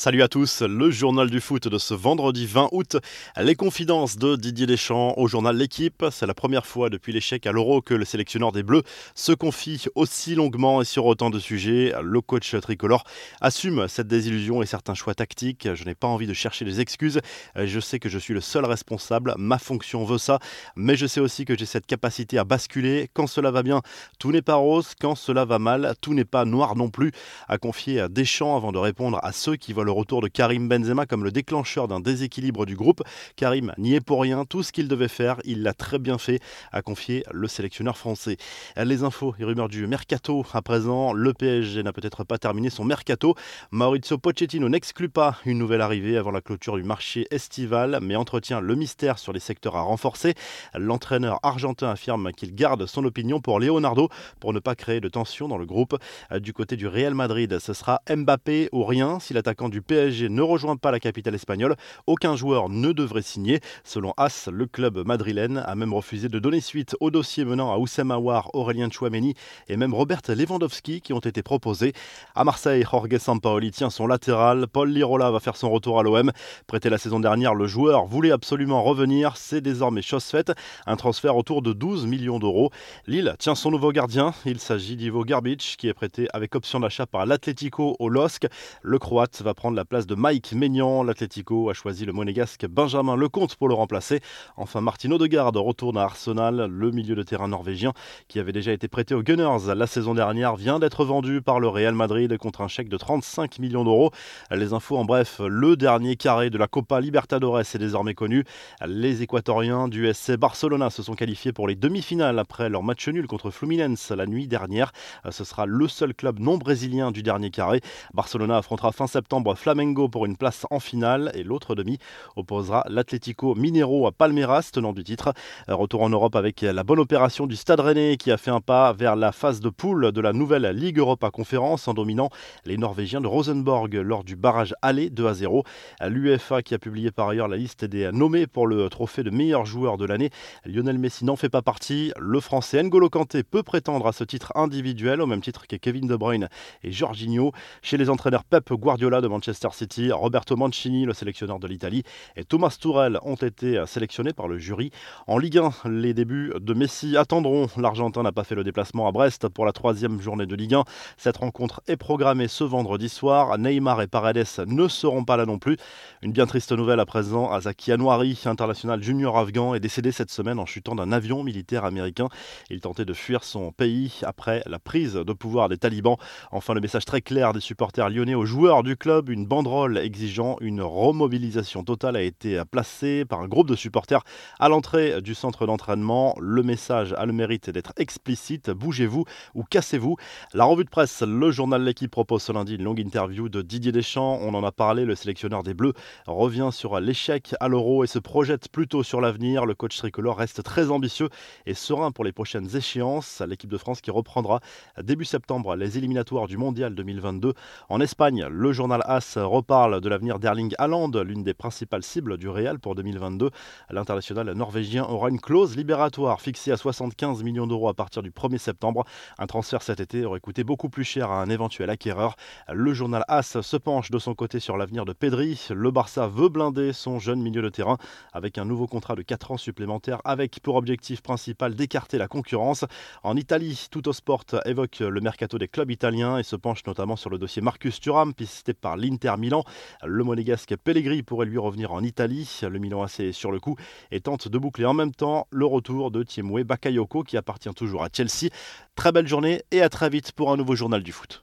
Salut à tous, le journal du foot de ce vendredi 20 août. Les confidences de Didier Deschamps au journal L'équipe. C'est la première fois depuis l'échec à l'Euro que le sélectionneur des Bleus se confie aussi longuement et sur autant de sujets. Le coach tricolore assume cette désillusion et certains choix tactiques. Je n'ai pas envie de chercher des excuses. Je sais que je suis le seul responsable. Ma fonction veut ça. Mais je sais aussi que j'ai cette capacité à basculer. Quand cela va bien, tout n'est pas rose. Quand cela va mal, tout n'est pas noir non plus. A confier Deschamps avant de répondre à ceux qui veulent le retour de Karim Benzema comme le déclencheur d'un déséquilibre du groupe. Karim n'y est pour rien, tout ce qu'il devait faire, il l'a très bien fait, a confié le sélectionneur français. Les infos et rumeurs du mercato à présent, le PSG n'a peut-être pas terminé son mercato. Maurizio Pochettino n'exclut pas une nouvelle arrivée avant la clôture du marché estival, mais entretient le mystère sur les secteurs à renforcer. L'entraîneur argentin affirme qu'il garde son opinion pour Leonardo pour ne pas créer de tension dans le groupe. Du côté du Real Madrid, ce sera Mbappé ou rien si l'attaquant du PSG ne rejoint pas la capitale espagnole, aucun joueur ne devrait signer. Selon As, le club madrilène a même refusé de donner suite au dossier menant à Oussem Aouar, Aurélien Chouameni et même Robert Lewandowski qui ont été proposés. À Marseille, Jorge Sampaoli tient son latéral. Paul Lirola va faire son retour à l'OM. Prêté la saison dernière, le joueur voulait absolument revenir. C'est désormais chose faite. Un transfert autour de 12 millions d'euros. Lille tient son nouveau gardien. Il s'agit d'Ivo Garbic qui est prêté avec option d'achat par l'Atlético au LOSC. Le Croate va prendre la place de Mike Maignan. L'Atlético a choisi le monégasque Benjamin Lecomte pour le remplacer. Enfin, Martino Odegaard retourne à Arsenal. Le milieu de terrain norvégien, qui avait déjà été prêté aux Gunners la saison dernière, vient d'être vendu par le Real Madrid contre un chèque de 35 millions d'euros. Les infos en bref, le dernier carré de la Copa Libertadores est désormais connu. Les Équatoriens du SC Barcelona se sont qualifiés pour les demi-finales après leur match nul contre Fluminense la nuit dernière. Ce sera le seul club non brésilien du dernier carré. Barcelona affrontera fin septembre Flamengo pour une place en finale et l'autre demi opposera l'Atlético Minero à Palmeiras, tenant du titre. Retour en Europe avec la bonne opération du Stade Rennais qui a fait un pas vers la phase de poule de la nouvelle Ligue Europa Conférence en dominant les Norvégiens de Rosenborg lors du barrage aller 2 à 0. L'UEFA qui a publié par ailleurs la liste des nommés pour le trophée de meilleur joueur de l'année. Lionel Messi n'en fait pas partie. Le français N'Golo Kanté peut prétendre à ce titre individuel au même titre que Kevin De Bruyne et Jorginho. Chez les entraîneurs Pep Guardiola de City, Roberto Mancini, le sélectionneur de l'Italie, et Thomas Tourel ont été sélectionnés par le jury. En Ligue 1, les débuts de Messi attendront. L'Argentin n'a pas fait le déplacement à Brest pour la troisième journée de Ligue 1. Cette rencontre est programmée ce vendredi soir. Neymar et Paredes ne seront pas là non plus. Une bien triste nouvelle à présent. Azaki Anwari, international junior afghan, est décédé cette semaine en chutant d'un avion militaire américain. Il tentait de fuir son pays après la prise de pouvoir des talibans. Enfin, le message très clair des supporters lyonnais aux joueurs du club. Une banderole exigeant une remobilisation totale a été placée par un groupe de supporters à l'entrée du centre d'entraînement. Le message a le mérite d'être explicite. Bougez-vous ou cassez-vous. La revue de presse, le journal L'équipe propose ce lundi une longue interview de Didier Deschamps. On en a parlé, le sélectionneur des Bleus revient sur l'échec à l'Euro et se projette plutôt sur l'avenir. Le coach tricolore reste très ambitieux et serein pour les prochaines échéances. L'équipe de France qui reprendra début septembre les éliminatoires du Mondial 2022. En Espagne, le journal Reparle de l'avenir d'Erling Haaland, l'une des principales cibles du Real pour 2022. L'international norvégien aura une clause libératoire fixée à 75 millions d'euros à partir du 1er septembre. Un transfert cet été aurait coûté beaucoup plus cher à un éventuel acquéreur. Le journal AS se penche de son côté sur l'avenir de Pedri. Le Barça veut blinder son jeune milieu de terrain avec un nouveau contrat de 4 ans supplémentaires avec pour objectif principal d'écarter la concurrence. En Italie, Sport évoque le mercato des clubs italiens et se penche notamment sur le dossier Marcus Thuram pisté par l'Inter Milan. Le monégasque Pellegrini pourrait lui revenir en Italie. Le Milan AC sur le coup et tente de boucler en même temps le retour de Thiemoué Bakayoko qui appartient toujours à Chelsea. Très belle journée et à très vite pour un nouveau journal du foot.